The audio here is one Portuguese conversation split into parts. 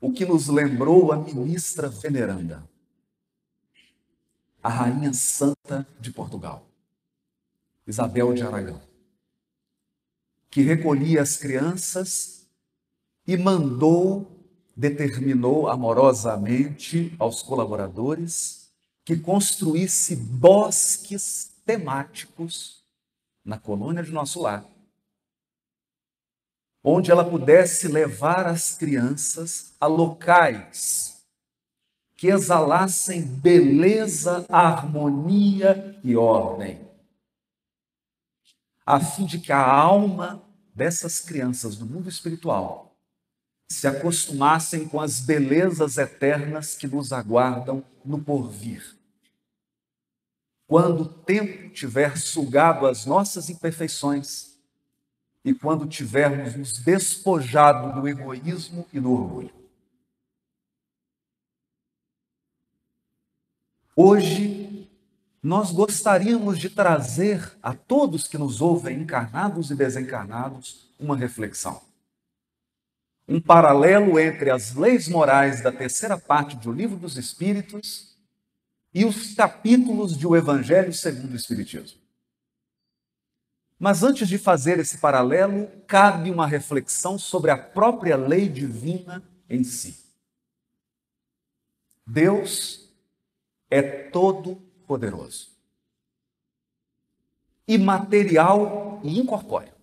o que nos lembrou a ministra veneranda, a Rainha Santa de Portugal, Isabel de Aragão, que recolhia as crianças e mandou, determinou amorosamente aos colaboradores que construísse bosques temáticos na colônia de nosso lar, onde ela pudesse levar as crianças a locais que exalassem beleza, harmonia e ordem, a fim de que a alma dessas crianças do mundo espiritual se acostumassem com as belezas eternas que nos aguardam no porvir. Quando o tempo tiver sugado as nossas imperfeições e quando tivermos nos despojado do egoísmo e do orgulho. Hoje, nós gostaríamos de trazer a todos que nos ouvem, encarnados e desencarnados, uma reflexão. Um paralelo entre as leis morais da terceira parte do Livro dos Espíritos e os capítulos de O Evangelho segundo o Espiritismo. Mas antes de fazer esse paralelo, cabe uma reflexão sobre a própria lei divina em si. Deus é todo poderoso. Imaterial e incorpóreo.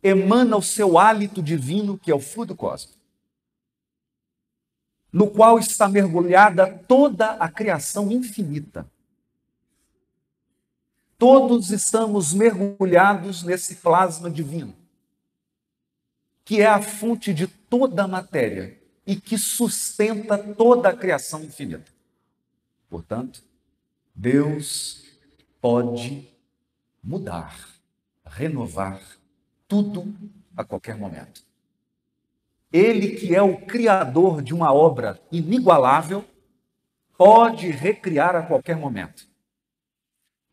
Emana o seu hálito divino, que é o fluido cósmico, no qual está mergulhada toda a criação infinita. Todos estamos mergulhados nesse plasma divino, que é a fonte de toda a matéria e que sustenta toda a criação infinita. Portanto, Deus pode mudar, renovar tudo a qualquer momento. Ele, que é o criador de uma obra inigualável, pode recriar a qualquer momento.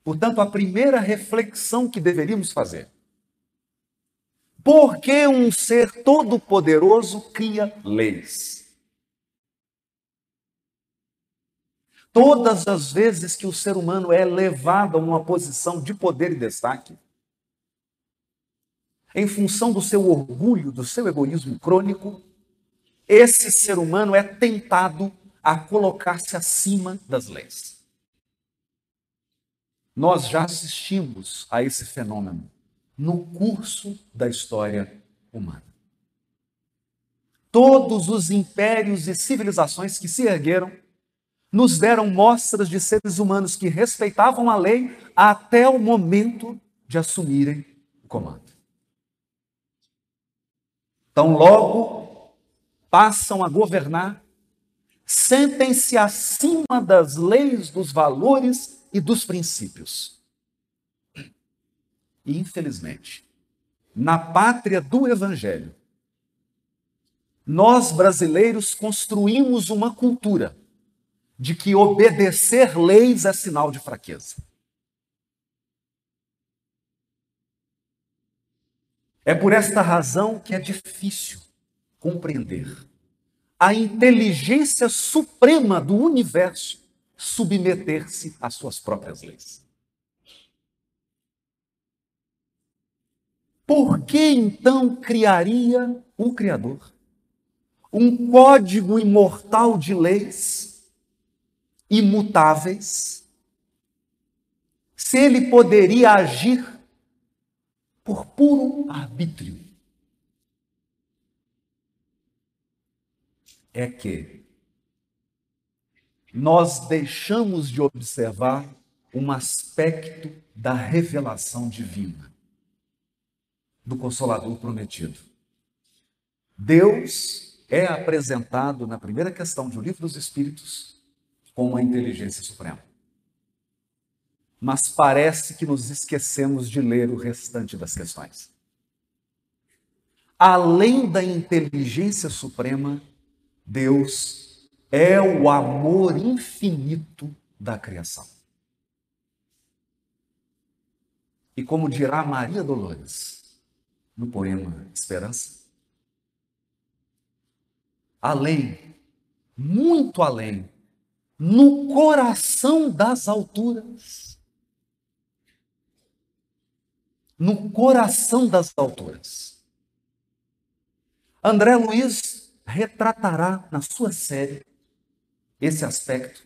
Portanto, a primeira reflexão que deveríamos fazer por que um ser todo-poderoso cria leis? Todas as vezes que o ser humano é levado a uma posição de poder e destaque, em função do seu orgulho, do seu egoísmo crônico, esse ser humano é tentado a colocar-se acima das leis. Nós já assistimos a esse fenômeno no curso da história humana. Todos os impérios e civilizações que se ergueram nos deram mostras de seres humanos que respeitavam a lei até o momento de assumirem o comando. Então, logo passam a governar, sentem-se acima das leis, dos valores e dos princípios. E, infelizmente, na pátria do Evangelho, nós brasileiros construímos uma cultura de que obedecer leis é sinal de fraqueza. É por esta razão que é difícil compreender a inteligência suprema do universo submeter-se às suas próprias leis. Por que então criaria um Criador? Um código imortal de leis imutáveis? Se ele poderia agir por puro arbítrio? É que nós deixamos de observar um aspecto da revelação divina do Consolador prometido. Deus é apresentado na primeira questão do Livro dos Espíritos como a inteligência suprema. Mas parece que nos esquecemos de ler o restante das questões. Além da inteligência suprema, Deus é o amor infinito da criação. E como dirá Maria Dolores, no poema Esperança. além, muito além, no coração das alturas. No coração das alturas. André Luiz retratará na sua série esse aspecto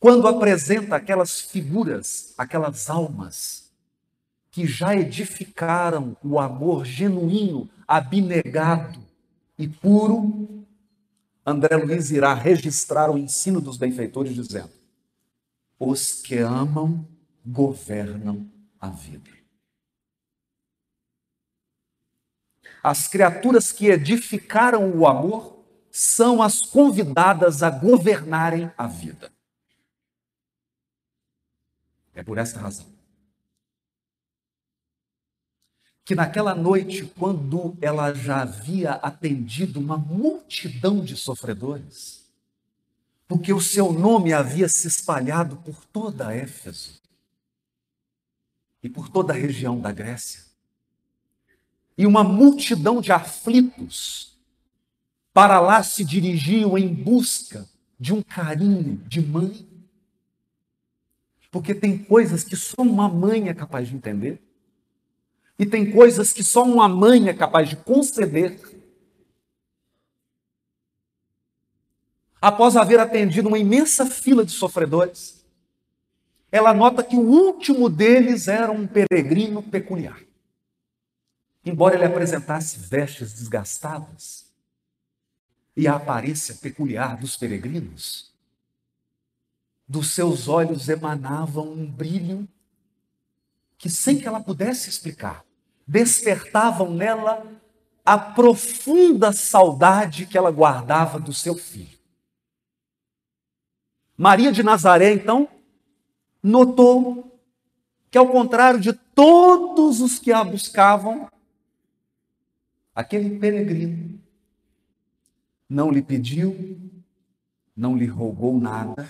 quando apresenta aquelas figuras, aquelas almas que já edificaram o amor genuíno, abnegado e puro, André Luiz irá registrar o ensino dos benfeitores dizendo: os que amam governam a vida. As criaturas que edificaram o amor são as convidadas a governarem a vida. É por esta razão que naquela noite, quando ela já havia atendido uma multidão de sofredores, porque o seu nome havia se espalhado por toda Éfeso e por toda a região da Grécia, e uma multidão de aflitos para lá se dirigiam em busca de um carinho de mãe, porque tem coisas que só uma mãe é capaz de entender. E tem coisas que só uma mãe é capaz de conceder. Após haver atendido uma imensa fila de sofredores, ela nota que o último deles era um peregrino peculiar. Embora ele apresentasse vestes desgastadas e a aparência peculiar dos peregrinos, dos seus olhos emanavam um brilho que, sem que ela pudesse explicar, despertavam nela a profunda saudade que ela guardava do seu filho. Maria de Nazaré, então, notou que, ao contrário de todos os que a buscavam, aquele peregrino não lhe pediu, não lhe rogou nada,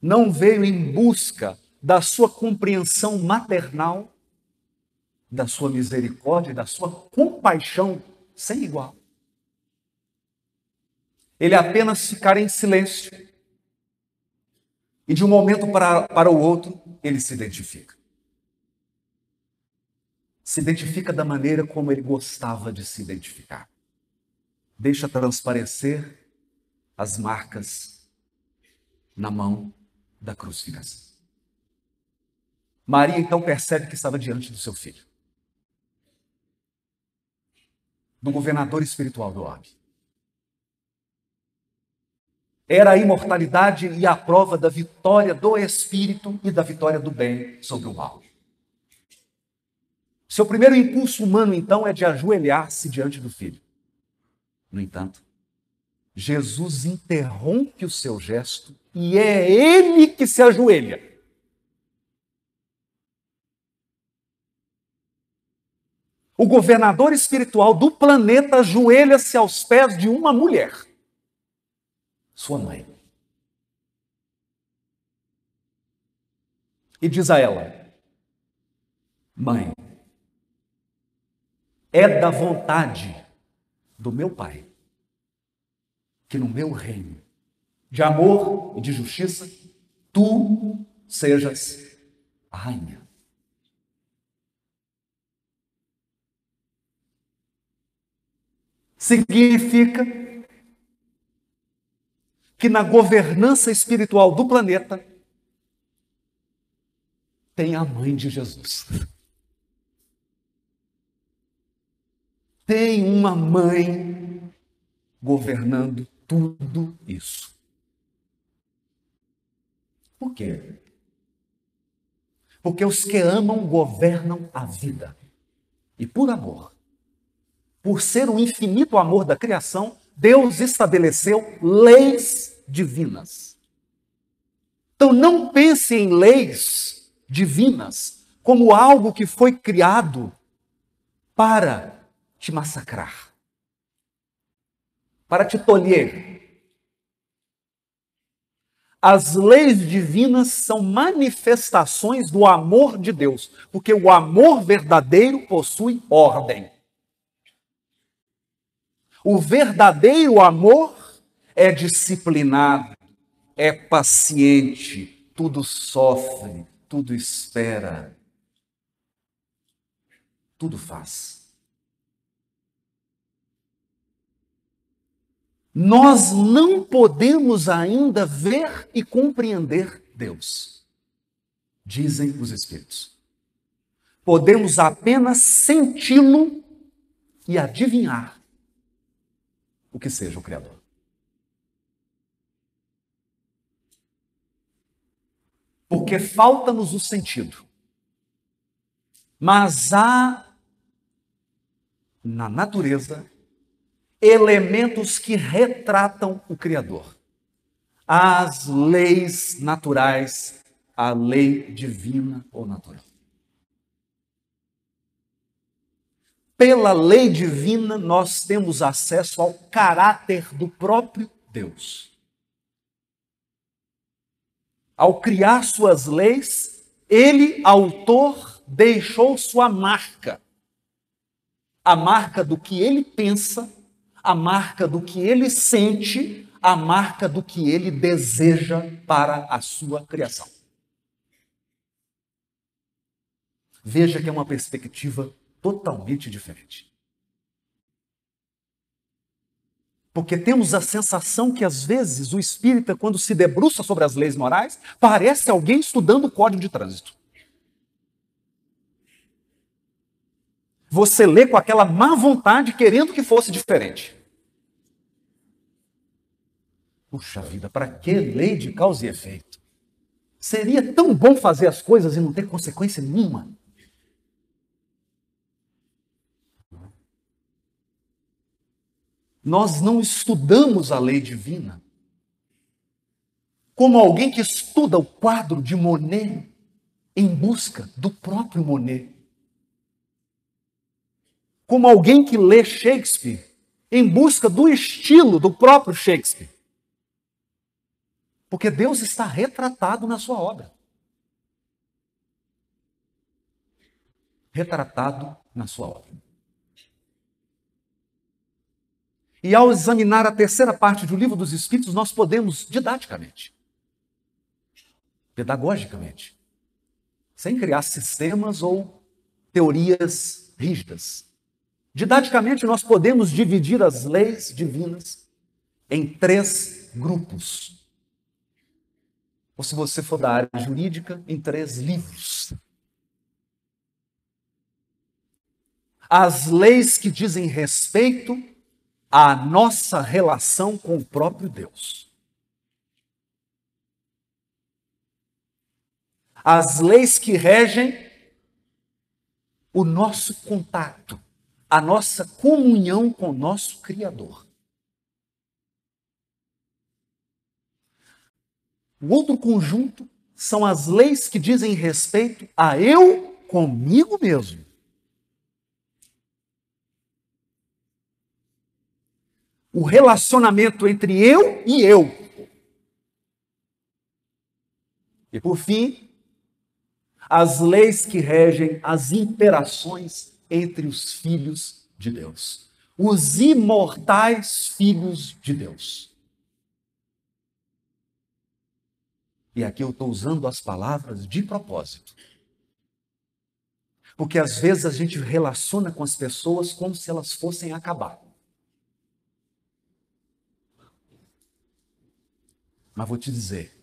não veio em busca da sua compreensão maternal, da sua misericórdia, da sua compaixão sem igual. Ele apenas ficara em silêncio. E de um momento para, para o outro, ele se identifica. Se identifica da maneira como ele gostava de se identificar. Deixa transparecer as marcas na mão da crucificação. Maria então percebe que estava diante do seu filho do governador espiritual do homem. Era a imortalidade e a prova da vitória do espírito e da vitória do bem sobre o mal. Seu primeiro impulso humano, então, é de ajoelhar-se diante do filho. No entanto, Jesus interrompe o seu gesto e é ele que se ajoelha. o governador espiritual do planeta ajoelha-se aos pés de uma mulher, sua mãe. E diz a ela: Mãe, é da vontade do meu Pai que no meu reino de amor e de justiça tu sejas a rainha. significa que na governança espiritual do planeta tem a mãe de Jesus. Tem uma mãe governando tudo isso. Por quê? Porque os que amam governam a vida. E por amor, por ser o infinito amor da criação, Deus estabeleceu leis divinas. Então não pense em leis divinas como algo que foi criado para te massacrar, para te tolher. As leis divinas são manifestações do amor de Deus, porque o amor verdadeiro possui ordem. O verdadeiro amor é disciplinado, é paciente, tudo sofre, tudo espera, tudo faz. Nós não podemos ainda ver e compreender Deus, dizem os Espíritos. Podemos apenas senti-lo e adivinhar o que seja o Criador. Porque falta-nos o sentido. Mas há na natureza elementos que retratam o Criador. As leis naturais, a lei divina ou natural. Pela lei divina, nós temos acesso ao caráter do próprio Deus. Ao criar suas leis, ele, autor, deixou sua marca. A marca do que ele pensa, a marca do que ele sente, a marca do que ele deseja para a sua criação. Veja que é uma perspectiva totalmente diferente. Porque temos a sensação que, às vezes, o espírita, quando se debruça sobre as leis morais, parece alguém estudando o código de trânsito. Você lê com aquela má vontade, querendo que fosse diferente. Puxa vida, para que lei de causa e efeito? Seria tão bom fazer as coisas e não ter consequência nenhuma. nós não estudamos a lei divina. Como alguém que estuda o quadro de Monet em busca do próprio Monet. Como alguém que lê Shakespeare em busca do estilo do próprio Shakespeare. Porque Deus está retratado na sua obra. Retratado na sua obra. E ao examinar a terceira parte do livro dos Espíritos, nós podemos, didaticamente, pedagogicamente, sem criar sistemas ou teorias rígidas, didaticamente nós podemos dividir as leis divinas em três grupos. Ou se você for da área jurídica, em três livros. As leis que dizem respeito a nossa relação com o próprio Deus. As leis que regem o nosso contato, a nossa comunhão com o nosso Criador. O outro conjunto são as leis que dizem respeito a eu comigo mesmo. o relacionamento entre eu e eu. E por fim, as leis que regem as interações entre os filhos de Deus, os imortais filhos de Deus. E aqui eu estou usando as palavras de propósito. Porque às vezes a gente relaciona com as pessoas como se elas fossem acabar. Mas vou te dizer: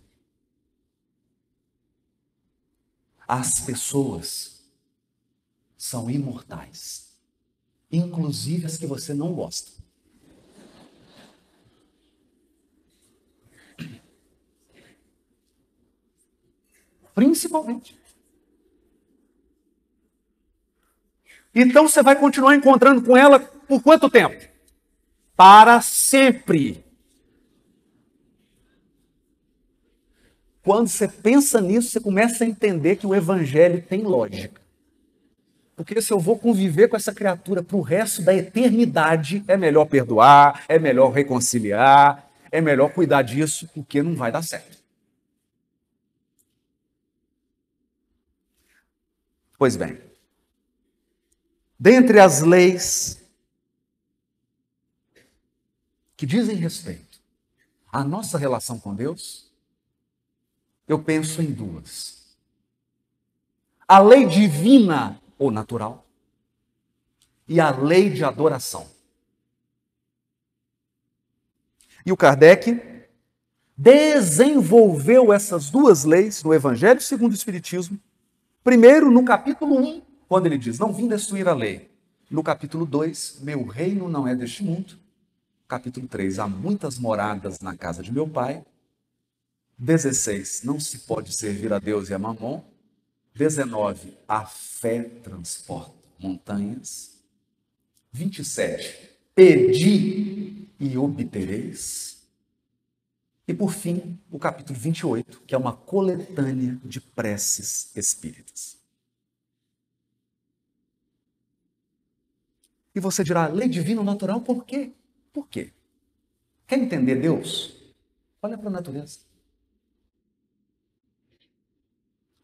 as pessoas são imortais, inclusive as que você não gosta. Principalmente. Então você vai continuar encontrando com ela por quanto tempo? Para sempre. Quando você pensa nisso, você começa a entender que o evangelho tem lógica. Porque se eu vou conviver com essa criatura para o resto da eternidade, é melhor perdoar, é melhor reconciliar, é melhor cuidar disso, porque não vai dar certo. Pois bem, dentre as leis que dizem respeito à nossa relação com Deus, eu penso em duas. A lei divina ou natural e a lei de adoração. E o Kardec desenvolveu essas duas leis no Evangelho segundo o Espiritismo, primeiro no capítulo 1, quando ele diz: Não vim destruir a lei. No capítulo 2, Meu reino não é deste mundo. Capítulo 3, Há muitas moradas na casa de meu pai. 16, Não se pode servir a Deus e a mamon. 19, A fé transporta montanhas. 27, Pedi e obtereis. E por fim, o capítulo 28, que é uma coletânea de preces espíritas. E você dirá, lei divina natural, por quê? Por quê? Quer entender Deus? Olha para a natureza.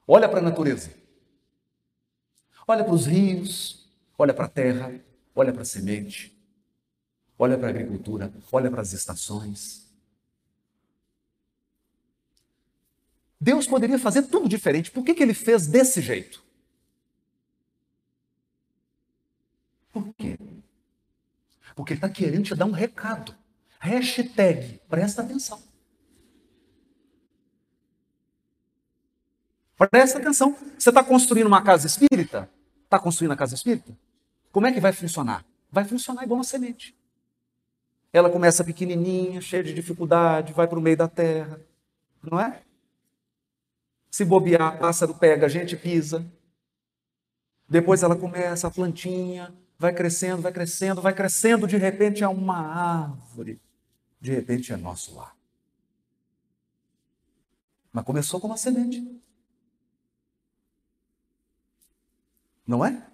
Olha para a natureza. Olha para os rios, olha para a terra, olha para a semente, olha para a agricultura, olha para as estações. Deus poderia fazer tudo diferente. Por que, que ele fez desse jeito? Por quê? Porque ele está querendo te dar um recado. Hashtag, presta atenção. Presta atenção. Você está construindo uma casa espírita? Está construindo a casa espírita? Como é que vai funcionar? Vai funcionar igual uma semente. Ela começa pequenininha, cheia de dificuldade, vai para o meio da terra, não é? Se bobear, pássaro pega, a gente pisa. Depois ela começa a plantinha, vai crescendo, vai crescendo, vai crescendo, de repente é uma árvore. De repente é nosso lar. Mas começou com uma semente. Não é?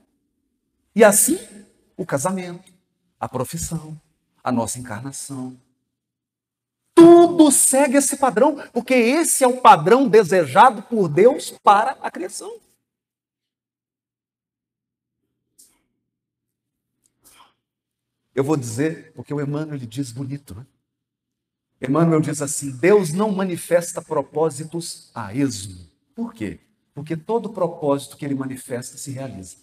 E assim, o casamento, a profissão, a nossa encarnação, tudo segue esse padrão, porque esse é o padrão desejado por Deus para a criação. Eu vou dizer, porque o Emmanuel diz bonito, né? Emmanuel diz assim: Deus não manifesta propósitos a esmo. Por quê? Porque todo propósito que ele manifesta se realiza.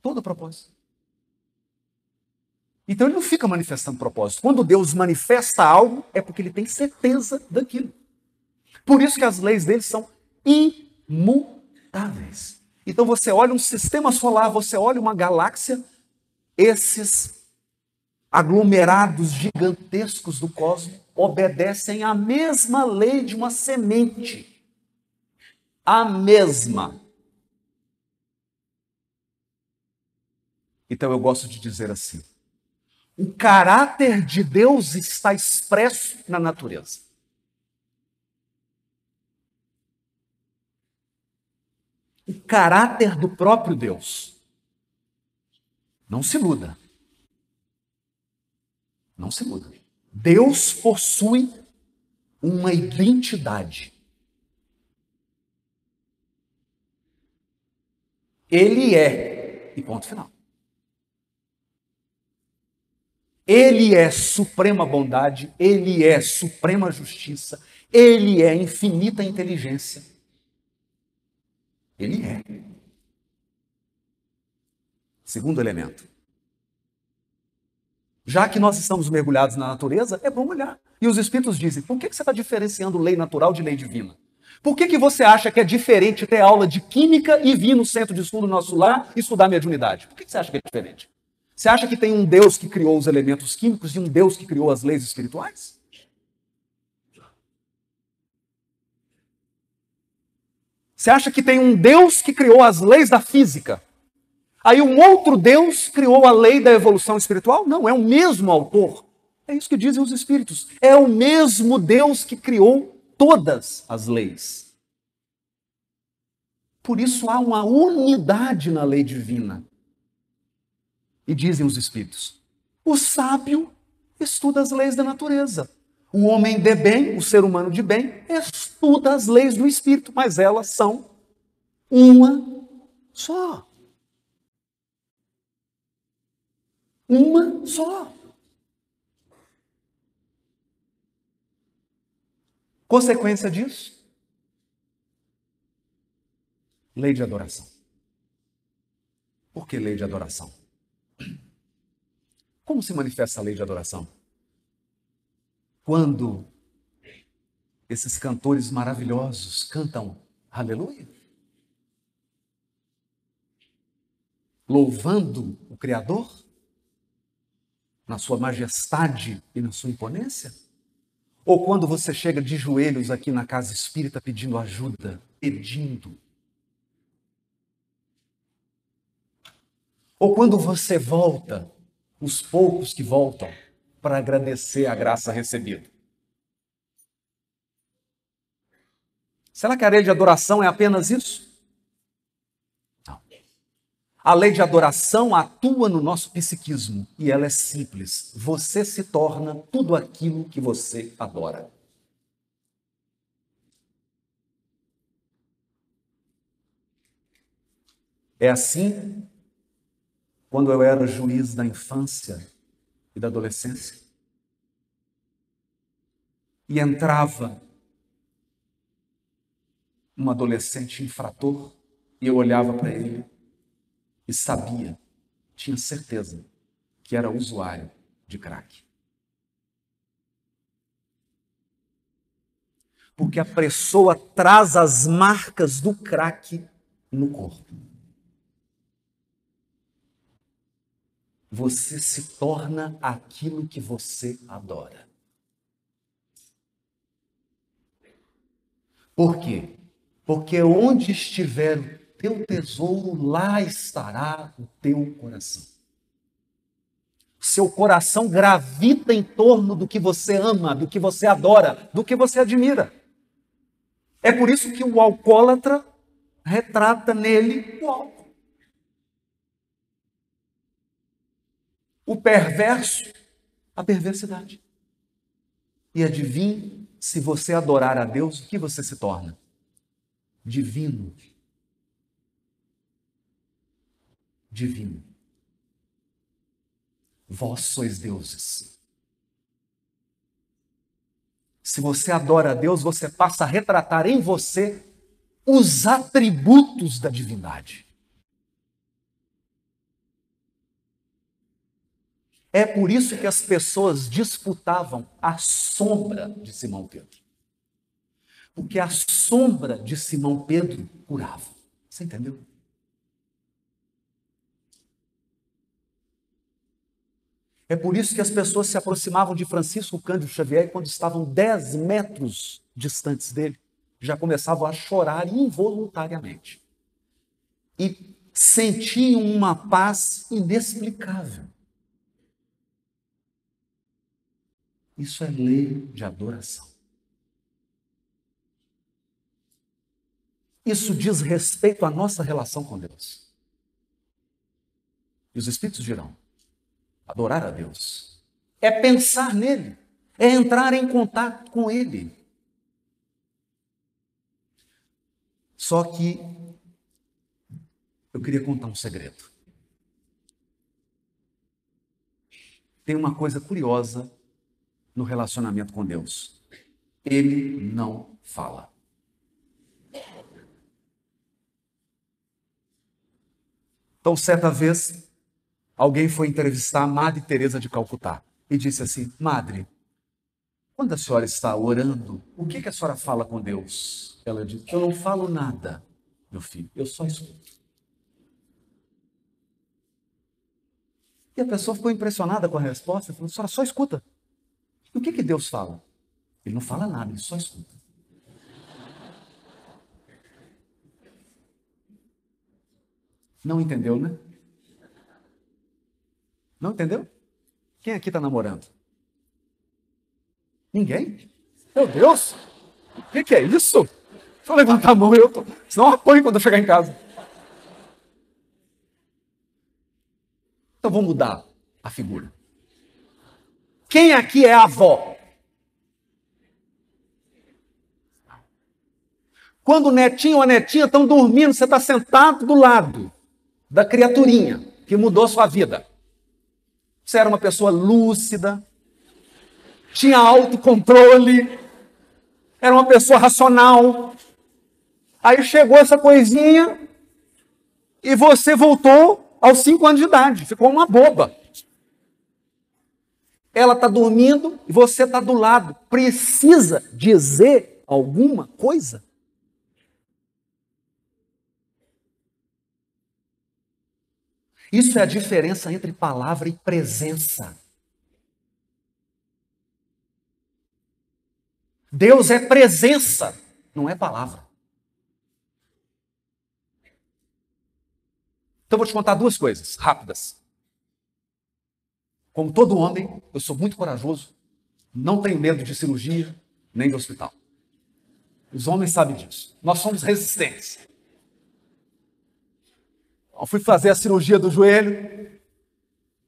Todo propósito. Então ele não fica manifestando propósito. Quando Deus manifesta algo, é porque ele tem certeza daquilo. Por isso que as leis dele são imutáveis. Então você olha um sistema solar, você olha uma galáxia, esses aglomerados gigantescos do cosmos obedecem à mesma lei de uma semente. A mesma. Então eu gosto de dizer assim: o caráter de Deus está expresso na natureza. O caráter do próprio Deus. Não se iluda. Não se iluda. Deus possui uma identidade. Ele é, e ponto final. Ele é suprema bondade, ele é suprema justiça, ele é infinita inteligência. Ele é. Segundo elemento. Já que nós estamos mergulhados na natureza, é bom olhar. E os espíritos dizem: por que você está diferenciando lei natural de lei divina? Por que, que você acha que é diferente ter aula de química e vir no centro de estudo nosso lar e estudar mediunidade? Por que, que você acha que é diferente? Você acha que tem um Deus que criou os elementos químicos e um Deus que criou as leis espirituais? Você acha que tem um Deus que criou as leis da física? Aí um outro Deus criou a lei da evolução espiritual? Não, é o mesmo autor. É isso que dizem os espíritos. É o mesmo Deus que criou todas as leis. Por isso há uma unidade na lei divina. E dizem os espíritos: o sábio estuda as leis da natureza. O homem de bem, o ser humano de bem, estuda as leis do espírito, mas elas são uma só. Uma só. Consequência disso? Lei de adoração. Por que lei de adoração? Como se manifesta a lei de adoração? Quando esses cantores maravilhosos cantam aleluia, louvando o Criador na sua majestade e na sua imponência? Ou quando você chega de joelhos aqui na casa espírita pedindo ajuda, pedindo? Ou quando você volta, os poucos que voltam, para agradecer a graça recebida? Será que a lei de adoração é apenas isso? A lei de adoração atua no nosso psiquismo e ela é simples. Você se torna tudo aquilo que você adora. É assim quando eu era juiz da infância e da adolescência. E entrava um adolescente infrator e eu olhava para ele e sabia, tinha certeza que era usuário de crack. Porque a pessoa traz as marcas do crack no corpo. Você se torna aquilo que você adora. Por quê? porque onde estiver teu tesouro, lá estará o teu coração. Seu coração gravita em torno do que você ama, do que você adora, do que você admira. É por isso que o alcoólatra retrata nele o álcool. O perverso, a perversidade. E adivinhe, se você adorar a Deus, o que você se torna? divino. Divino. Vós sois deuses. Se você adora a Deus, você passa a retratar em você os atributos da divindade. É por isso que as pessoas disputavam a sombra de Simão Pedro. Porque a sombra de Simão Pedro curava. Você entendeu? É por isso que as pessoas se aproximavam de Francisco Cândido Xavier quando estavam 10 metros distantes dele. Já começavam a chorar involuntariamente. E sentiam uma paz inexplicável. Isso é lei de adoração. Isso diz respeito à nossa relação com Deus. E os Espíritos dirão: adorar a Deus é pensar nele, é entrar em contato com ele. Só que eu queria contar um segredo. Tem uma coisa curiosa no relacionamento com Deus. Ele não fala. Então, certa vez, alguém foi entrevistar a Madre Teresa de Calcutá e disse assim: Madre, quando a senhora está orando, o que, que a senhora fala com Deus? Ela disse: Eu não falo nada, meu filho, eu só escuto. E a pessoa ficou impressionada com a resposta falou: senhora só escuta. E o que, que Deus fala? Ele não fala nada, ele só escuta. Não entendeu, né? Não entendeu? Quem aqui está namorando? Ninguém? Meu Deus! O que, que, é isso? Só levantar a mão eu tô. Senão eu apanho quando eu chegar em casa. Então vamos mudar a figura. Quem aqui é avó? Quando o netinho ou a netinha estão dormindo, você está sentado do lado da criaturinha que mudou sua vida. Você era uma pessoa lúcida, tinha autocontrole, era uma pessoa racional. Aí chegou essa coisinha e você voltou aos cinco anos de idade, ficou uma boba. Ela está dormindo e você está do lado. Precisa dizer alguma coisa? Isso é a diferença entre palavra e presença. Deus é presença, não é palavra. Então vou te contar duas coisas rápidas. Como todo homem, eu sou muito corajoso, não tenho medo de cirurgia nem de hospital. Os homens sabem disso. Nós somos resistentes. Eu fui fazer a cirurgia do joelho,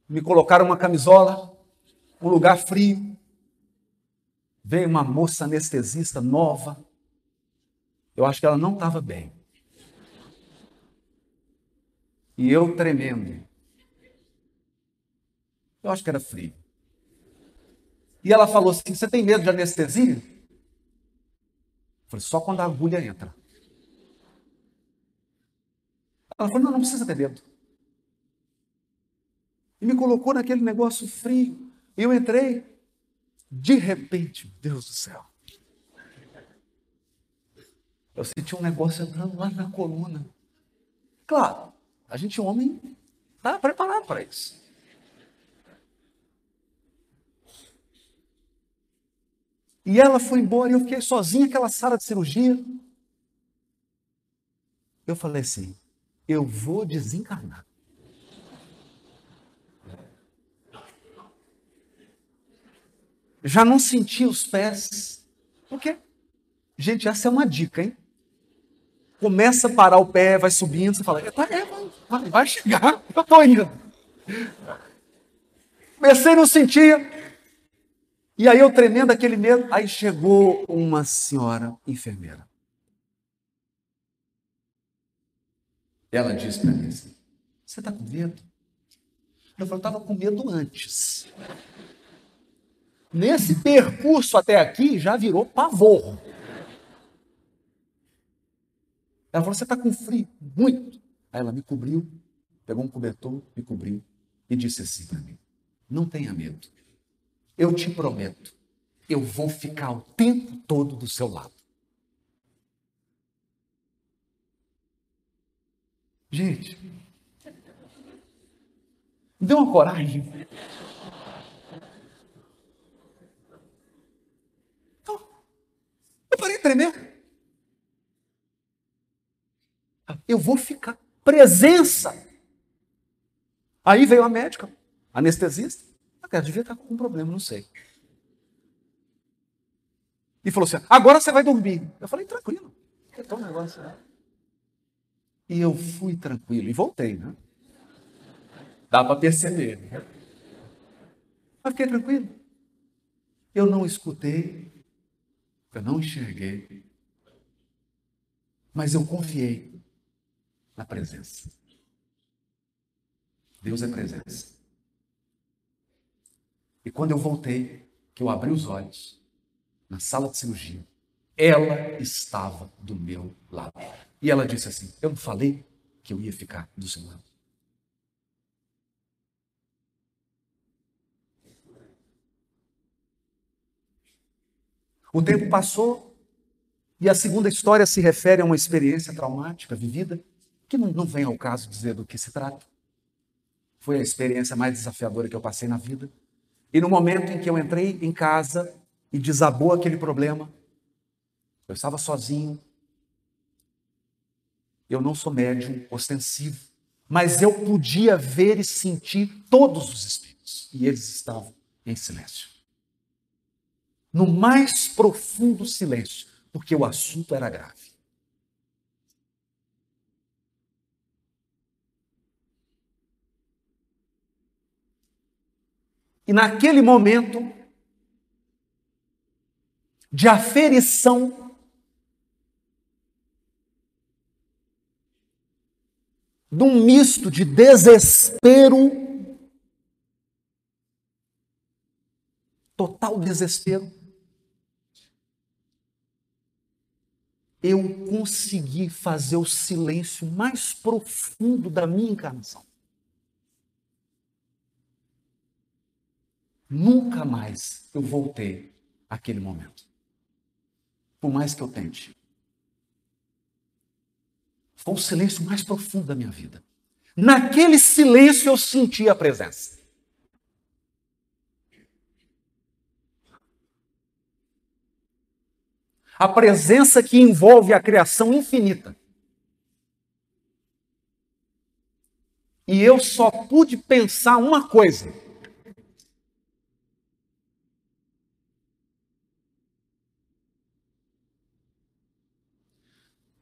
me colocaram uma camisola, um lugar frio. Veio uma moça anestesista nova. Eu acho que ela não estava bem. E eu tremendo. Eu acho que era frio. E ela falou assim: Você tem medo de anestesia? Eu falei: Só quando a agulha entra. Ela falou: Não, não precisa ter medo. E me colocou naquele negócio frio. E eu entrei. De repente, Deus do céu. Eu senti um negócio entrando lá na coluna. Claro, a gente, homem, está preparado para isso. E ela foi embora e eu fiquei sozinha naquela sala de cirurgia. Eu falei assim: eu vou desencarnar. Já não senti os pés. Por quê? Gente, essa é uma dica, hein? Começa a parar o pé, vai subindo, você fala, é, vai, vai chegar, eu tô indo. Comecei não sentir. E aí eu tremendo aquele medo, aí chegou uma senhora enfermeira. Ela disse para mim assim: Você está com medo? Eu falei: estava com medo antes. Nesse percurso até aqui já virou pavor. Ela falou: Você está com frio? Muito. Aí ela me cobriu, pegou um cobertor, me cobriu e disse assim para mim: Não tenha medo. Eu te prometo, eu vou ficar o tempo todo do seu lado. Gente, deu uma coragem. Então, eu parei de tremer. Eu vou ficar. Presença. Aí veio a médica, anestesista. Ela devia estar com um problema, não sei. E falou assim: agora você vai dormir. Eu falei, tranquilo. Que é um negócio, né? E eu fui tranquilo e voltei, né? Dá para perceber. Né? Mas fiquei tranquilo. Eu não escutei, eu não enxerguei, mas eu confiei na presença. Deus é presença. E quando eu voltei, que eu abri os olhos, na sala de cirurgia, ela estava do meu lado. E ela disse assim: Eu não falei que eu ia ficar do seu lado. O tempo passou e a segunda história se refere a uma experiência traumática vivida, que não, não vem ao caso dizer do que se trata. Foi a experiência mais desafiadora que eu passei na vida. E no momento em que eu entrei em casa e desabou aquele problema, eu estava sozinho, eu não sou médium ostensivo, mas eu podia ver e sentir todos os espíritos, e eles estavam em silêncio. No mais profundo silêncio, porque o assunto era grave. E naquele momento de aferição de um misto de desespero total desespero, eu consegui fazer o silêncio mais profundo da minha encarnação. Nunca mais eu voltei àquele momento. Por mais que eu tente. Foi o silêncio mais profundo da minha vida. Naquele silêncio eu senti a presença. A presença que envolve a criação infinita. E eu só pude pensar uma coisa.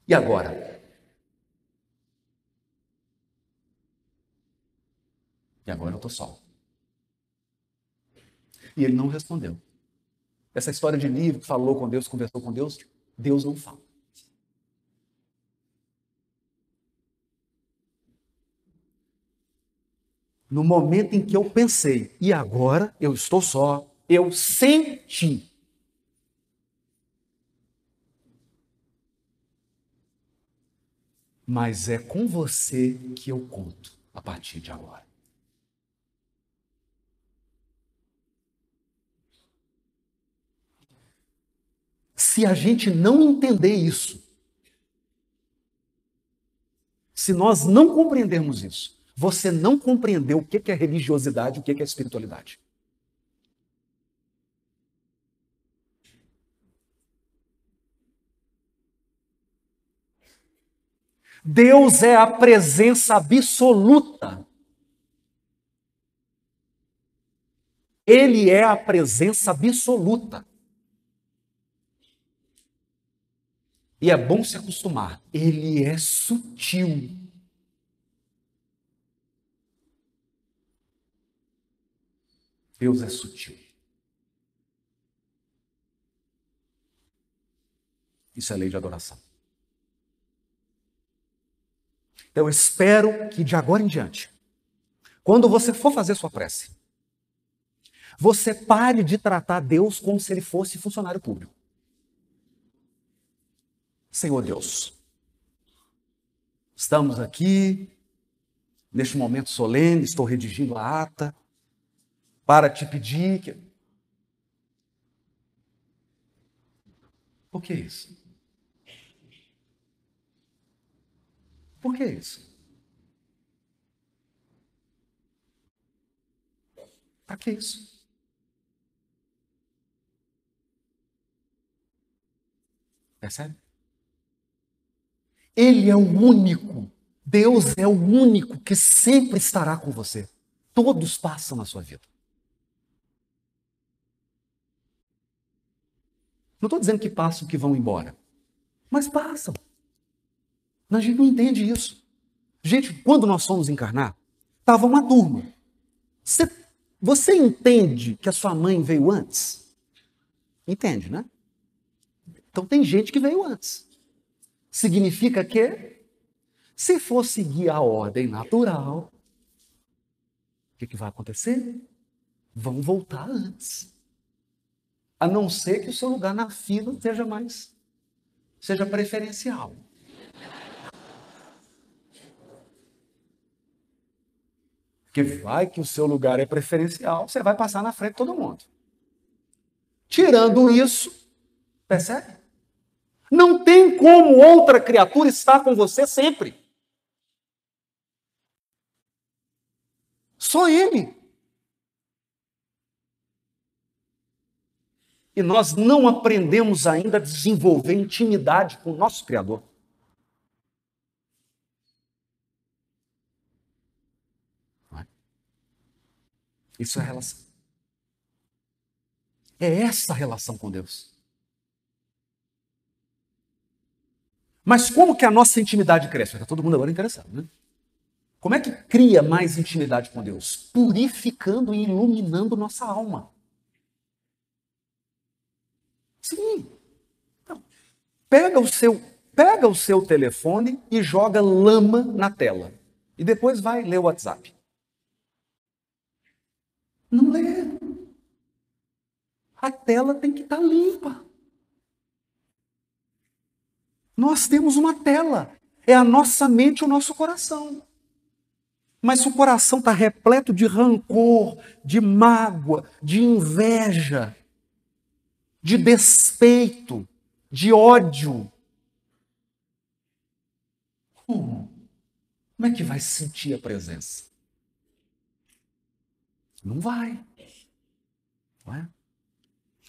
E agora? E agora eu estou só. E ele não respondeu. Essa história de livro falou com Deus, conversou com Deus, Deus não fala. No momento em que eu pensei, e agora eu estou só, eu senti. Mas é com você que eu conto a partir de agora. Se a gente não entender isso, se nós não compreendermos isso, você não compreendeu o que é religiosidade, o que é espiritualidade. Deus é a presença absoluta. Ele é a presença absoluta. E é bom se acostumar. Ele é sutil. Deus é sutil. Isso é lei de adoração. Então, eu espero que de agora em diante, quando você for fazer sua prece, você pare de tratar Deus como se ele fosse funcionário público. Senhor Deus, estamos aqui, neste momento solene, estou redigindo a ata, para te pedir que. Por que isso? Por que isso? Para que isso? Percebe? Ele é o único, Deus é o único que sempre estará com você. Todos passam na sua vida. Não estou dizendo que passam que vão embora, mas passam. A gente não entende isso. Gente, quando nós fomos encarnar, estava uma turma. Você, você entende que a sua mãe veio antes? Entende, né? Então tem gente que veio antes. Significa que, se for seguir a ordem natural, o que, que vai acontecer? Vão voltar antes. A não ser que o seu lugar na fila seja mais, seja preferencial. Porque vai que o seu lugar é preferencial, você vai passar na frente de todo mundo. Tirando isso, percebe? Não tem como outra criatura estar com você sempre. Só Ele. E nós não aprendemos ainda a desenvolver intimidade com o nosso Criador. É? Isso é relação. É essa relação com Deus. Mas como que a nossa intimidade cresce? Está todo mundo agora interessado, né? Como é que cria mais intimidade com Deus? Purificando e iluminando nossa alma. Sim. Então, pega o seu, pega o seu telefone e joga lama na tela. E depois vai ler o WhatsApp. Não lê. a tela tem que estar tá limpa. Nós temos uma tela. É a nossa mente, o nosso coração. Mas se o coração está repleto de rancor, de mágoa, de inveja, de despeito, de ódio, como? Como é que vai sentir a presença? Não vai. Não é?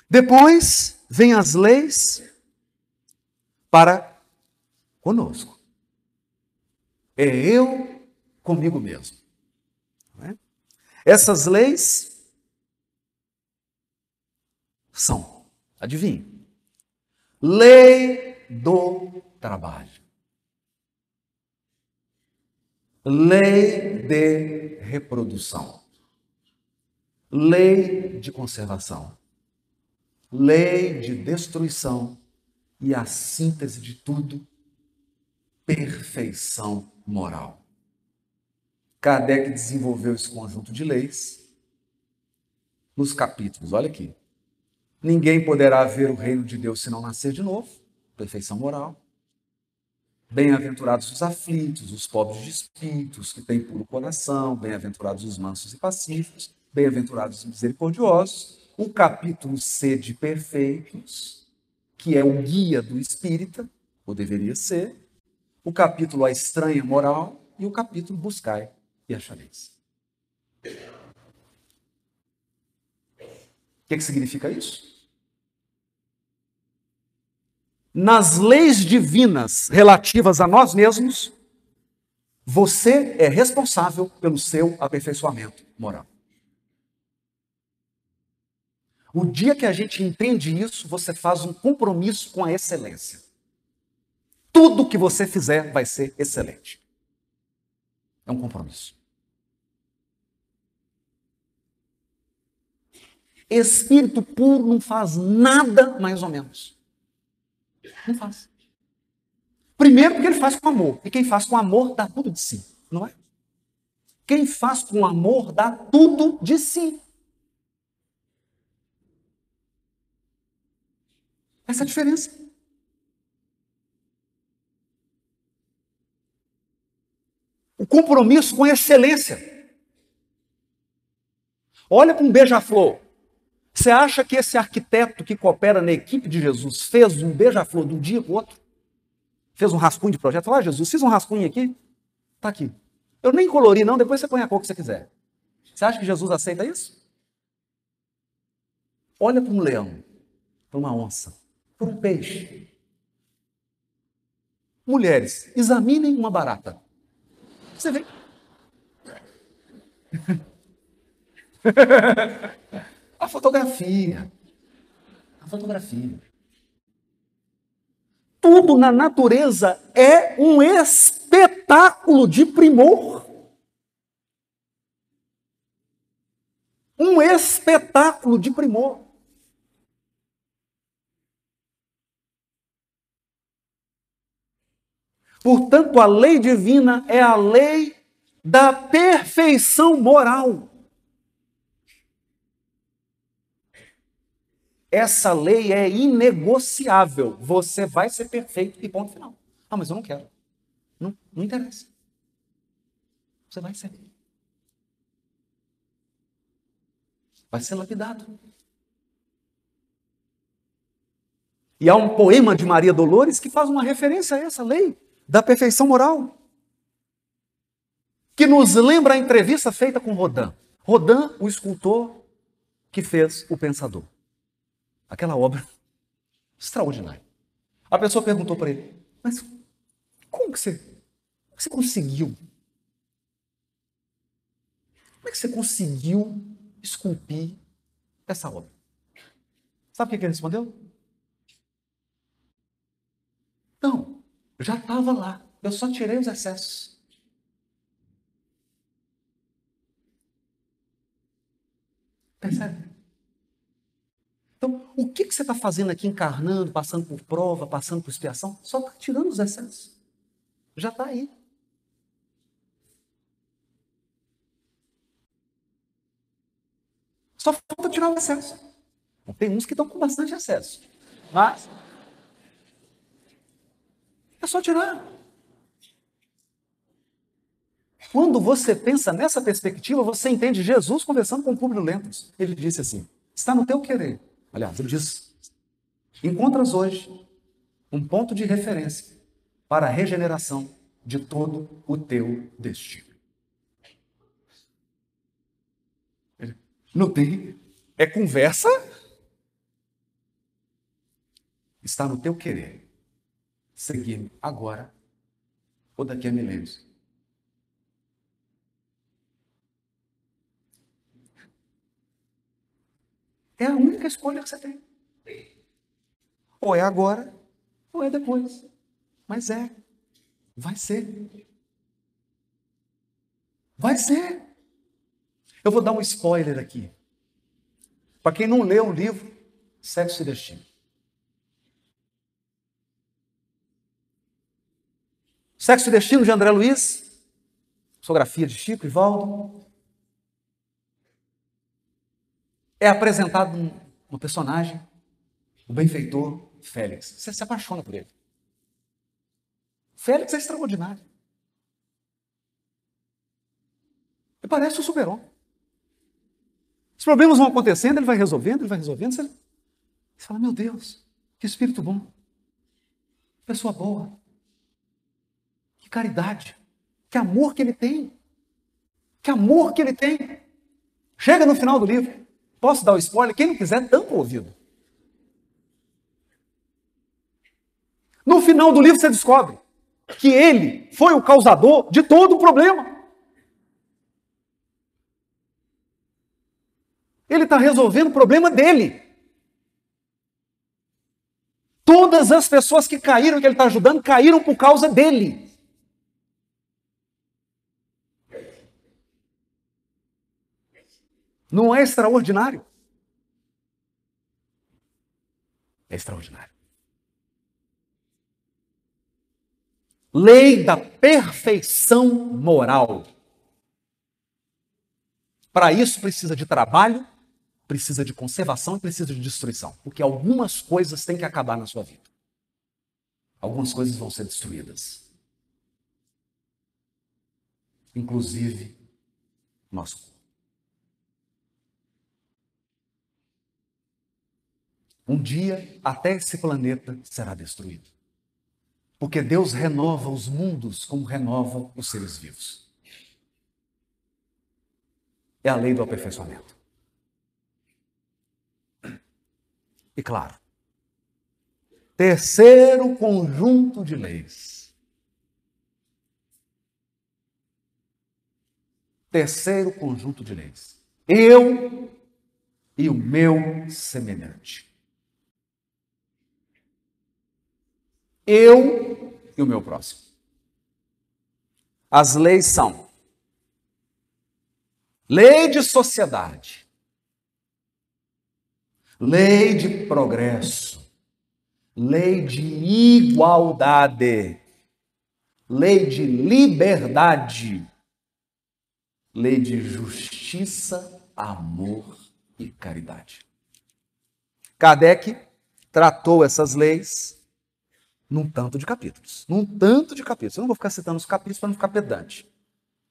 Depois vem as leis para conosco. É eu comigo mesmo. É? Essas leis são, adivinhe, lei do trabalho, lei de reprodução, lei de conservação, lei de destruição e a síntese de tudo, perfeição moral. Kardec desenvolveu esse conjunto de leis nos capítulos, olha aqui. Ninguém poderá ver o reino de Deus se não nascer de novo, perfeição moral. Bem-aventurados os aflitos, os pobres de espírito, os que têm puro coração, bem-aventurados os mansos e pacíficos, bem-aventurados os misericordiosos. O capítulo C de perfeitos, que é o guia do espírita, ou deveria ser. O capítulo A Estranha Moral e o capítulo Buscai e achareis. O que, que significa isso? Nas leis divinas relativas a nós mesmos, você é responsável pelo seu aperfeiçoamento moral. O dia que a gente entende isso, você faz um compromisso com a excelência. Tudo que você fizer vai ser excelente. É um compromisso. Espírito puro não faz nada mais ou menos. Não faz. Primeiro, porque ele faz com amor. E quem faz com amor dá tudo de si, não é? Quem faz com amor dá tudo de si. Essa é a diferença. O compromisso com a excelência. Olha para um beija-flor. Você acha que esse arquiteto que coopera na equipe de Jesus fez um beija-flor de um dia para o outro? Fez um rascunho de projeto? Falou, ah, Jesus, fiz um rascunho aqui. Está aqui. Eu nem colori, não, depois você põe a cor que você quiser. Você acha que Jesus aceita isso? Olha para um leão, para uma onça, para um peixe. Mulheres, examinem uma barata. Você vê. A fotografia. A fotografia. Tudo na natureza é um espetáculo de primor. Um espetáculo de primor. Portanto, a lei divina é a lei da perfeição moral. Essa lei é inegociável. Você vai ser perfeito e ponto final. Ah, mas eu não quero. Não, não interessa. Você vai ser. Vai ser lapidado. E há um poema de Maria Dolores que faz uma referência a essa lei da perfeição moral. Que nos lembra a entrevista feita com Rodin. Rodin, o escultor que fez o pensador aquela obra extraordinária. A pessoa perguntou para ele: Mas como que você, você conseguiu? Como é que você conseguiu esculpir essa obra? Sabe o que ele respondeu? Não, já estava lá. Eu só tirei os excessos. Percebe? Então, o que, que você está fazendo aqui encarnando, passando por prova, passando por expiação? Só está tirando os excessos. Já está aí. Só falta tirar o excesso. Tem uns que estão com bastante acesso. Mas é só tirar. Quando você pensa nessa perspectiva, você entende Jesus conversando com Públio Lentos. Ele disse assim: está no teu querer. Aliás, ele diz: encontras hoje um ponto de referência para a regeneração de todo o teu destino. Não tem. É conversa. Está no teu querer seguir agora ou daqui a milênios. É a única escolha que você tem. Ou é agora, ou é depois. Mas é. Vai ser. Vai ser. Eu vou dar um spoiler aqui. Para quem não leu o livro, Sexo e Destino. Sexo e Destino de André Luiz, fotografia de Chico e Valdo. É apresentado um, um personagem, o benfeitor Félix. Você se apaixona por ele. Félix é extraordinário. Ele parece um super-homem. Os problemas vão acontecendo, ele vai resolvendo, ele vai resolvendo. Você, você fala, meu Deus, que espírito bom. Pessoa boa. Que caridade. Que amor que ele tem. Que amor que ele tem. Chega no final do livro. Posso dar o spoiler? Quem não quiser, tampa o ouvido. No final do livro você descobre que ele foi o causador de todo o problema. Ele está resolvendo o problema dele. Todas as pessoas que caíram, que ele está ajudando, caíram por causa dele. Não é extraordinário? É extraordinário. Lei da perfeição moral. Para isso precisa de trabalho, precisa de conservação e precisa de destruição. Porque algumas coisas têm que acabar na sua vida. Algumas coisas vão ser destruídas. Inclusive nosso corpo. Um dia, até esse planeta será destruído. Porque Deus renova os mundos como renova os seres vivos. É a lei do aperfeiçoamento. E claro, terceiro conjunto de leis. Terceiro conjunto de leis. Eu e o meu semelhante. Eu e o meu próximo. As leis são lei de sociedade, lei de progresso, lei de igualdade, lei de liberdade, lei de justiça, amor e caridade. Kardec tratou essas leis num tanto de capítulos. Num tanto de capítulos. Eu não vou ficar citando os capítulos para não ficar pedante.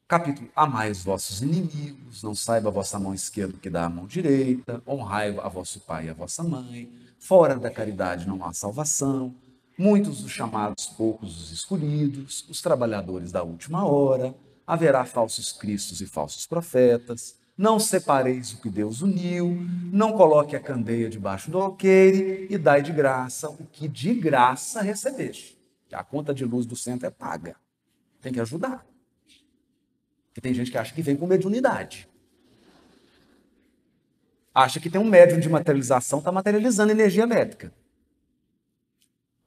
Capítulo: Amai os vossos inimigos, não saiba a vossa mão esquerda que dá a mão direita, honrai a vosso pai e a vossa mãe, fora da caridade não há salvação, muitos os chamados, poucos os escolhidos, os trabalhadores da última hora, haverá falsos cristos e falsos profetas, não separeis o que Deus uniu, não coloque a candeia debaixo do alqueire e dai de graça o que de graça recebeste. A conta de luz do centro é paga. Tem que ajudar. Porque tem gente que acha que vem com mediunidade. Acha que tem um médium de materialização, está materializando energia elétrica.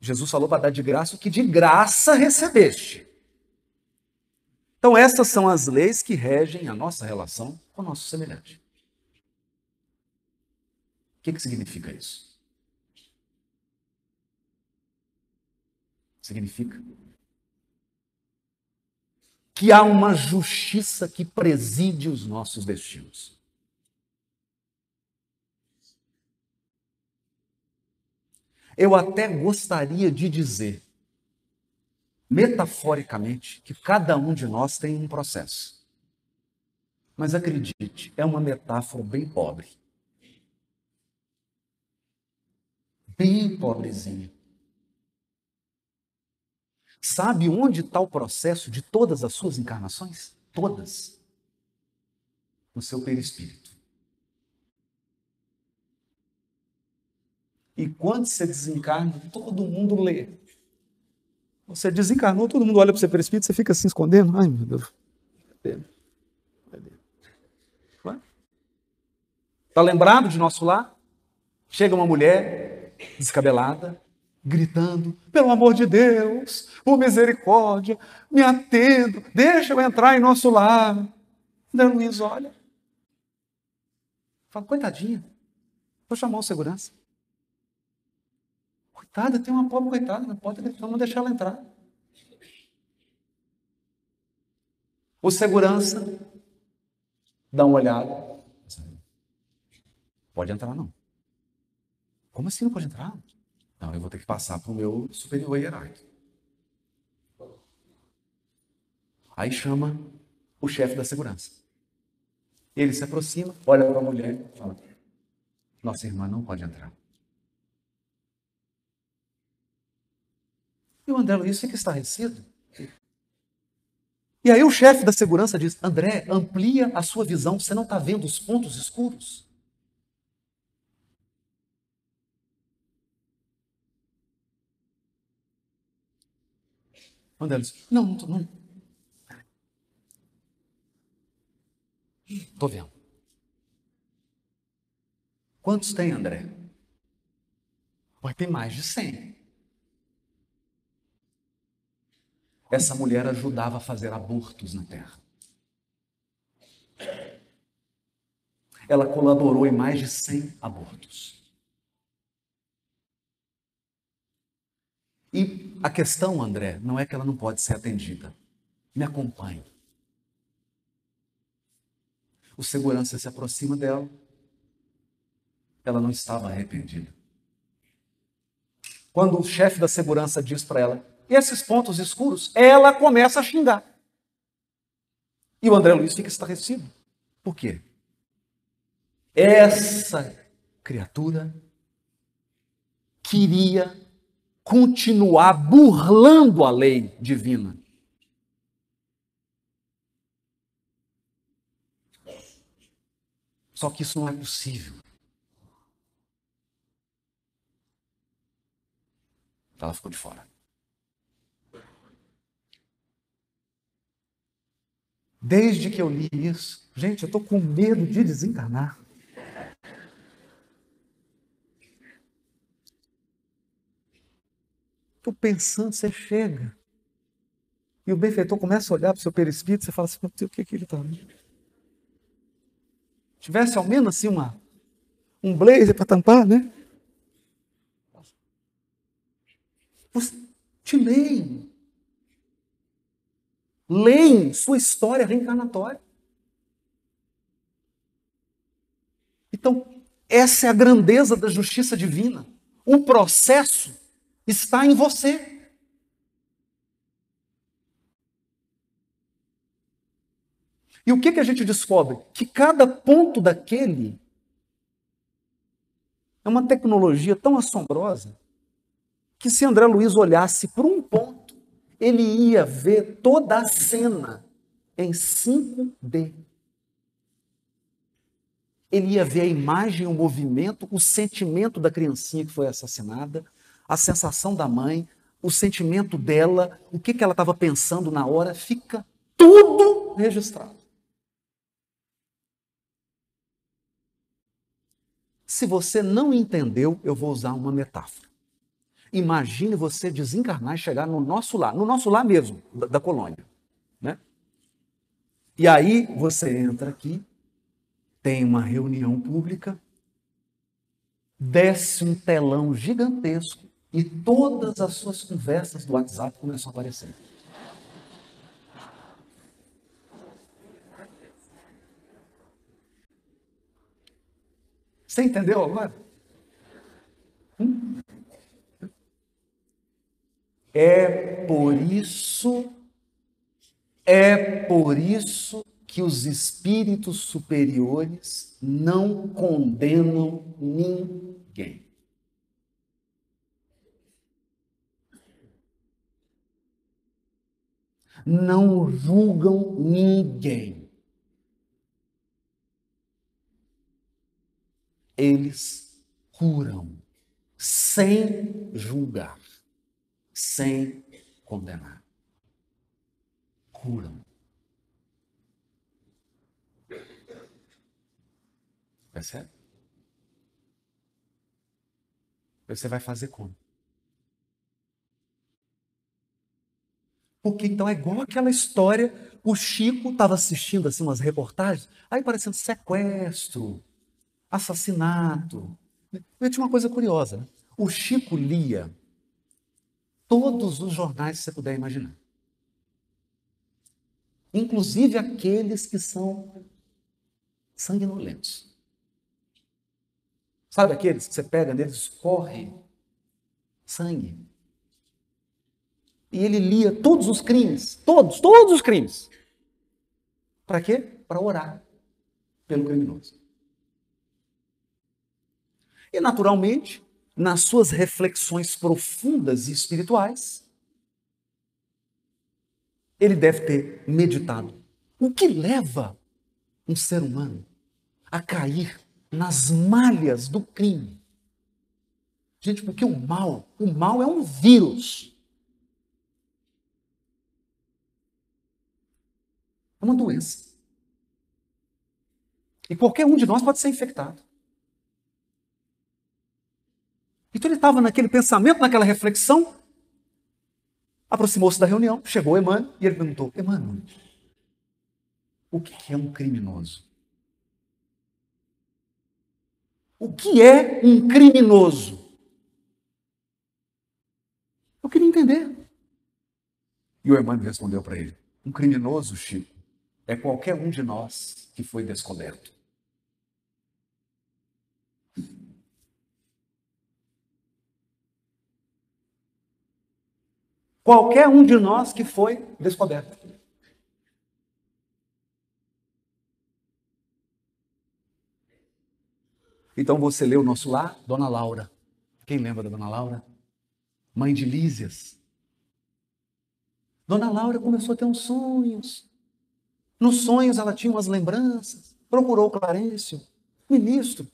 Jesus falou para dar de graça o que de graça recebeste. Então, essas são as leis que regem a nossa relação com o nosso semelhante. O que, que significa isso? Significa que há uma justiça que preside os nossos destinos. Eu até gostaria de dizer, metaforicamente, que cada um de nós tem um processo. Mas acredite, é uma metáfora bem pobre. Bem pobrezinha. Sabe onde está o processo de todas as suas encarnações? Todas. No seu perispírito. E quando você desencarna, todo mundo lê. Você desencarnou, todo mundo olha para o seu perispírito, você fica assim escondendo. Ai, meu Deus. Está lembrado de nosso lar? Chega uma mulher descabelada, gritando: pelo amor de Deus, por misericórdia, me atendo, deixa eu entrar em nosso lar. André Luiz olha, fala: coitadinha, vou chamar o segurança. Coitada, tem uma pobre coitada, não pode não deixar ela entrar. O segurança dá uma olhada. Pode entrar, não. Como assim não pode entrar? Então eu vou ter que passar para o meu superior hierárquico. Aí chama o chefe da segurança. Ele se aproxima, olha para a mulher e fala: Nossa irmã não pode entrar. E o André Luiz fica estarrecido. E aí o chefe da segurança diz: André, amplia a sua visão, você não está vendo os pontos escuros? André disse, não, não, não. Estou vendo. Quantos tem, André? Vai ter mais de 100. Essa mulher ajudava a fazer abortos na terra. Ela colaborou em mais de 100 abortos. E a questão, André, não é que ela não pode ser atendida. Me acompanhe. O segurança se aproxima dela. Ela não estava arrependida. Quando o chefe da segurança diz para ela, esses pontos escuros, ela começa a xingar. E o André Luiz fica estarrecido. Por quê? Essa criatura queria continuar burlando a lei divina. Só que isso não é possível. Ela ficou de fora. Desde que eu li isso, gente, eu estou com medo de desencarnar. Estou pensando, você chega. E o benfeitor começa a olhar para o seu perispírito, você fala assim, meu Deus, o que, é que ele está Tivesse ao menos assim uma, um blazer para tampar, né? Você, te leem. Leem sua história reencarnatória. Então, essa é a grandeza da justiça divina. Um processo está em você. E o que, que a gente descobre? Que cada ponto daquele é uma tecnologia tão assombrosa que se André Luiz olhasse por um ele ia ver toda a cena em 5D. Ele ia ver a imagem, o movimento, o sentimento da criancinha que foi assassinada, a sensação da mãe, o sentimento dela, o que, que ela estava pensando na hora, fica tudo registrado. Se você não entendeu, eu vou usar uma metáfora. Imagine você desencarnar e chegar no nosso lar, no nosso lar mesmo, da, da colônia. Né? E aí você entra aqui, tem uma reunião pública, desce um telão gigantesco e todas as suas conversas do WhatsApp começam a aparecer. Você entendeu agora? Hum? É por isso, é por isso que os espíritos superiores não condenam ninguém. Não julgam ninguém. Eles curam sem julgar, sem condenar. Curam. Percebe? Você vai fazer como? Porque então é igual aquela história, o Chico estava assistindo assim umas reportagens, aí parecendo sequestro, assassinato. E tinha uma coisa curiosa, né? o Chico lia todos os jornais que você puder imaginar. Inclusive aqueles que são sanguinolentos. Sabe aqueles que você pega neles, escorre sangue. E ele lia todos os crimes, todos, todos os crimes. Para quê? Para orar pelo criminoso. E, naturalmente, nas suas reflexões profundas e espirituais, ele deve ter meditado. O que leva um ser humano a cair nas malhas do crime. Gente, porque o mal, o mal é um vírus. É uma doença. E qualquer um de nós pode ser infectado. Então ele estava naquele pensamento, naquela reflexão, aproximou-se da reunião, chegou Emmanuel e ele perguntou: Emmanuel, o que é um criminoso? O que é um criminoso? Eu queria entender. E o Emmanuel respondeu para ele: Um criminoso, Chico, é qualquer um de nós que foi descoberto. Qualquer um de nós que foi descoberto. Então você lê o nosso lar, Dona Laura. Quem lembra da Dona Laura? Mãe de Lísias. Dona Laura começou a ter uns sonhos. Nos sonhos ela tinha umas lembranças. Procurou o Clarencio, ministro.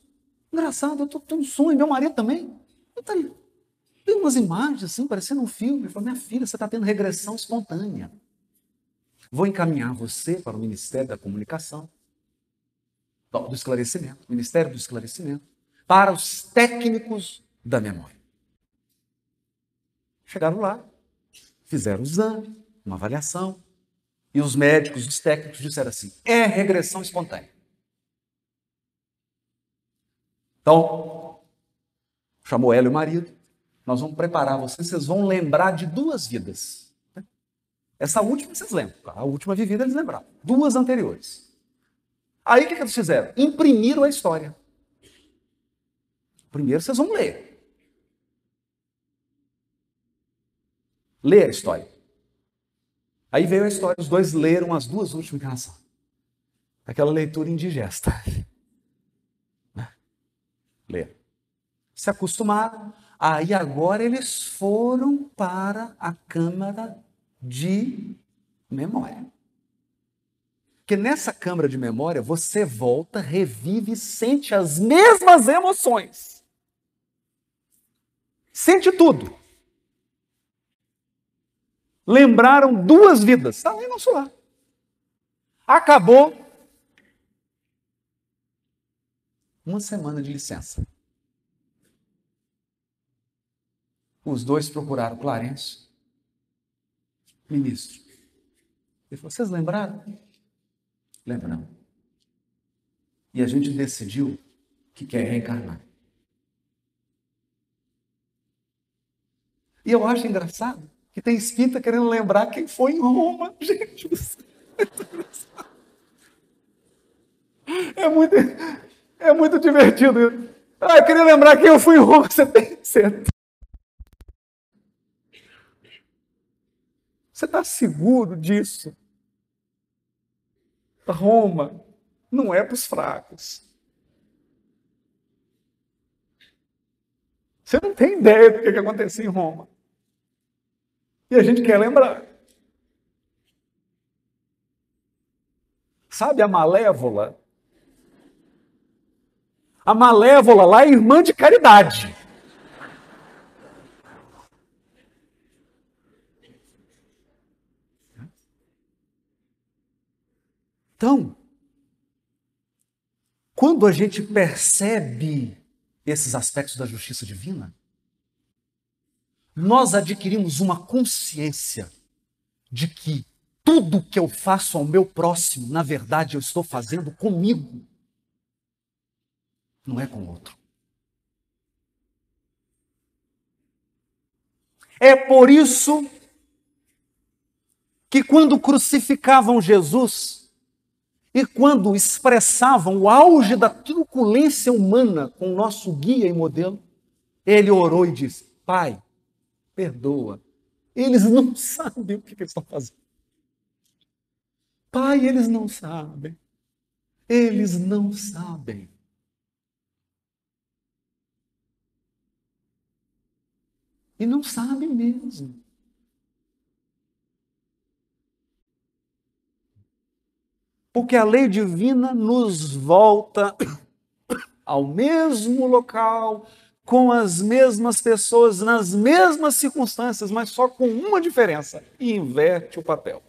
Engraçado, eu tô tendo um sonho, meu marido também. Tem umas imagens assim, parecendo um filme. Ele falou, minha filha, você está tendo regressão espontânea. Vou encaminhar você para o Ministério da Comunicação do esclarecimento, Ministério do Esclarecimento, para os técnicos da memória. Chegaram lá, fizeram o exame, uma avaliação, e os médicos, os técnicos disseram assim: é regressão espontânea. Então, chamou ela e o marido, nós vamos preparar vocês, vocês vão lembrar de duas vidas. Essa última vocês lembram, a última vivida eles lembraram, duas anteriores. Aí o que, que eles fizeram? Imprimiram a história. Primeiro vocês vão ler. Ler a história. Aí veio a história, os dois leram as duas últimas encarnações. Aquela leitura indigesta. Né? Ler. Se acostumaram. Aí agora eles foram para a câmara de memória. Porque nessa câmara de memória você volta, revive e sente as mesmas emoções. Sente tudo. Lembraram duas vidas. Está lá em nosso lar. Acabou. Uma semana de licença. Os dois procuraram Clarence, ministro. Ele falou: Vocês lembraram? Lembra não? E a gente decidiu que quer reencarnar. E eu acho engraçado que tem espírita querendo lembrar quem foi em Roma. Gente, é muito, é muito divertido. Ah, eu queria lembrar quem eu fui em Roma. Você tem certo. Você está seguro disso? Roma não é para os fracos. Você não tem ideia do que, que aconteceu em Roma. E a gente quer lembrar. Sabe a Malévola? A Malévola lá é irmã de caridade. Então, quando a gente percebe esses aspectos da justiça divina, nós adquirimos uma consciência de que tudo que eu faço ao meu próximo, na verdade, eu estou fazendo comigo, não é com o outro. É por isso que quando crucificavam Jesus, e quando expressavam o auge da truculência humana com o nosso guia e modelo, ele orou e disse: Pai, perdoa. Eles não sabem o que, eles estão fazendo. Pai, eles não sabem. Eles não sabem. E não sabem mesmo. Porque a lei divina nos volta ao mesmo local, com as mesmas pessoas, nas mesmas circunstâncias, mas só com uma diferença: e inverte o papel.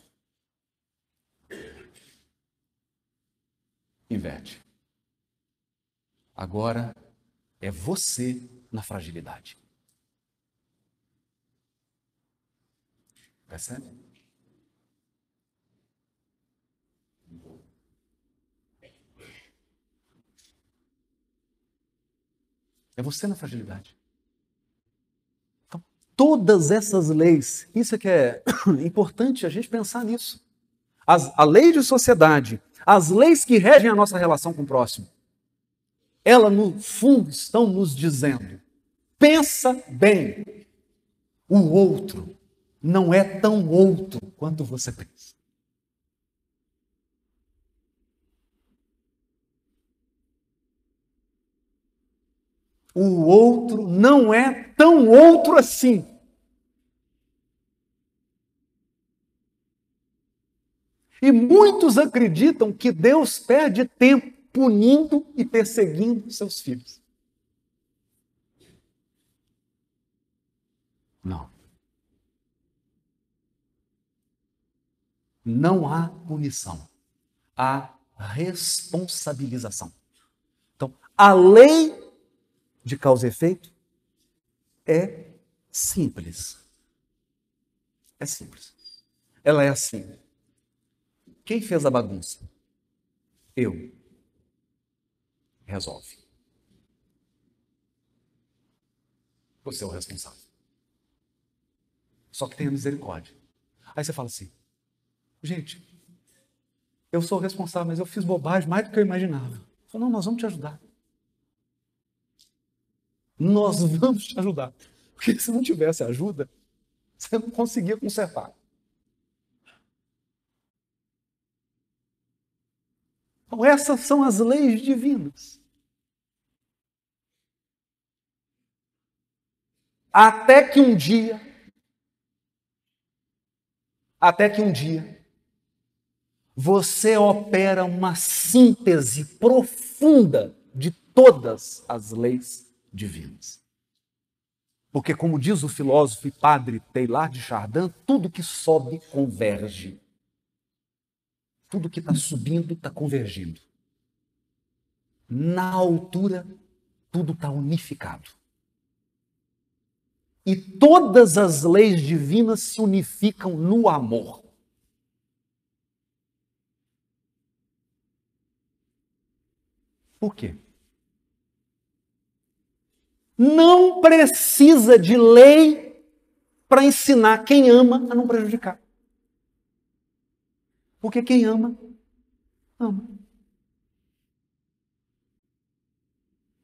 Inverte. Agora é você na fragilidade. Percebe? É você na fragilidade. Então, todas essas leis, isso é que é importante a gente pensar nisso. As, a lei de sociedade, as leis que regem a nossa relação com o próximo, elas no fundo estão nos dizendo: pensa bem, o outro não é tão outro quanto você pensa. O outro não é tão outro assim. E muitos acreditam que Deus perde tempo punindo e perseguindo seus filhos. Não. Não há punição. Há responsabilização. Então, a lei de causa e efeito é simples. É simples. Ela é assim. Quem fez a bagunça? Eu. Resolve. Você é o responsável. Só que tenha misericórdia. Aí você fala assim: gente, eu sou o responsável, mas eu fiz bobagem mais do que eu imaginava. Falo, não, nós vamos te ajudar. Nós vamos te ajudar. Porque se não tivesse ajuda, você não conseguia consertar. Então, essas são as leis divinas. Até que um dia, até que um dia, você opera uma síntese profunda de todas as leis divinas. Porque, como diz o filósofo e padre Teilhard de Chardin, tudo que sobe converge. Tudo que está subindo está convergindo. Na altura, tudo está unificado. E todas as leis divinas se unificam no amor. Por quê? Não precisa de lei para ensinar quem ama a não prejudicar. Porque quem ama, ama.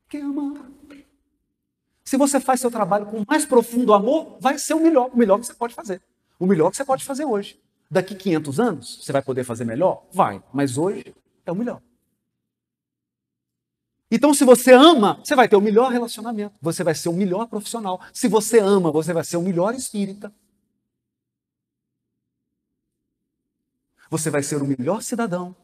Quem ama, ama. Se você faz seu trabalho com o mais profundo amor, vai ser o melhor, o melhor que você pode fazer. O melhor que você pode fazer hoje. Daqui 500 anos, você vai poder fazer melhor? Vai, mas hoje é o melhor. Então, se você ama, você vai ter o melhor relacionamento, você vai ser o melhor profissional. Se você ama, você vai ser o melhor espírita. Você vai ser o melhor cidadão.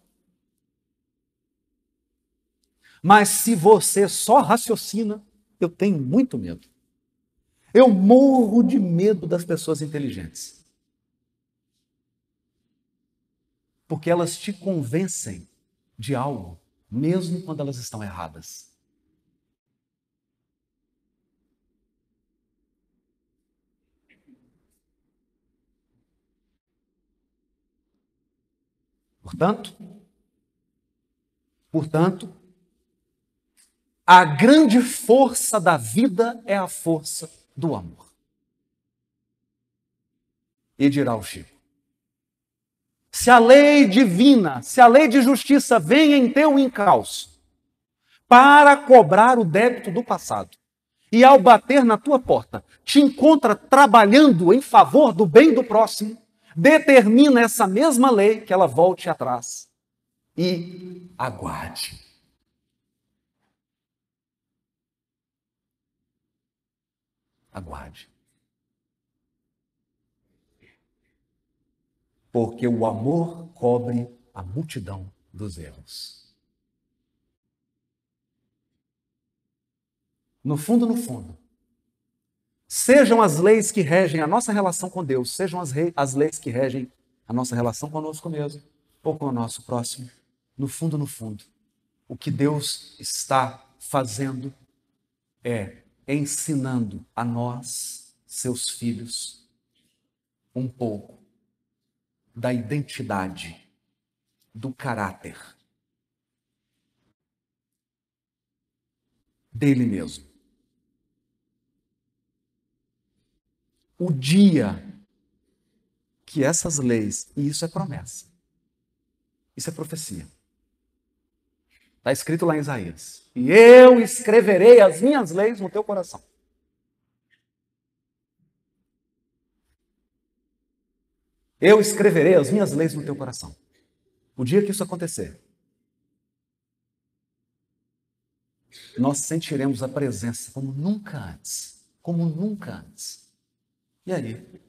Mas se você só raciocina, eu tenho muito medo. Eu morro de medo das pessoas inteligentes. Porque elas te convencem de algo, mesmo quando elas estão erradas. Portanto, portanto, a grande força da vida é a força do amor. E dirá o Chico: se a lei divina, se a lei de justiça vem em teu encalço para cobrar o débito do passado, e ao bater na tua porta, te encontra trabalhando em favor do bem do próximo, determina essa mesma lei que ela volte atrás e aguarde. Aguarde. Porque o amor cobre a multidão dos erros. No fundo, no fundo, sejam as leis que regem a nossa relação com Deus, sejam as, as leis que regem a nossa relação conosco mesmo ou com o nosso próximo, no fundo, no fundo, o que Deus está fazendo é ensinando a nós, seus filhos, um pouco da identidade, do caráter dele mesmo. O dia que essas leis, e isso é promessa, isso é profecia. Está escrito lá em Isaías. E eu escreverei as minhas leis no teu coração. Eu escreverei as minhas leis no teu coração. O dia que isso acontecer, nós sentiremos a presença como nunca antes. Como nunca antes. E aí,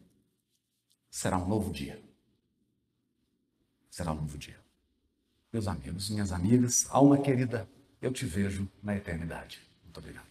será um novo dia. Será um novo dia. Meus amigos, minhas amigas, alma querida, eu te vejo na eternidade. Muito obrigado.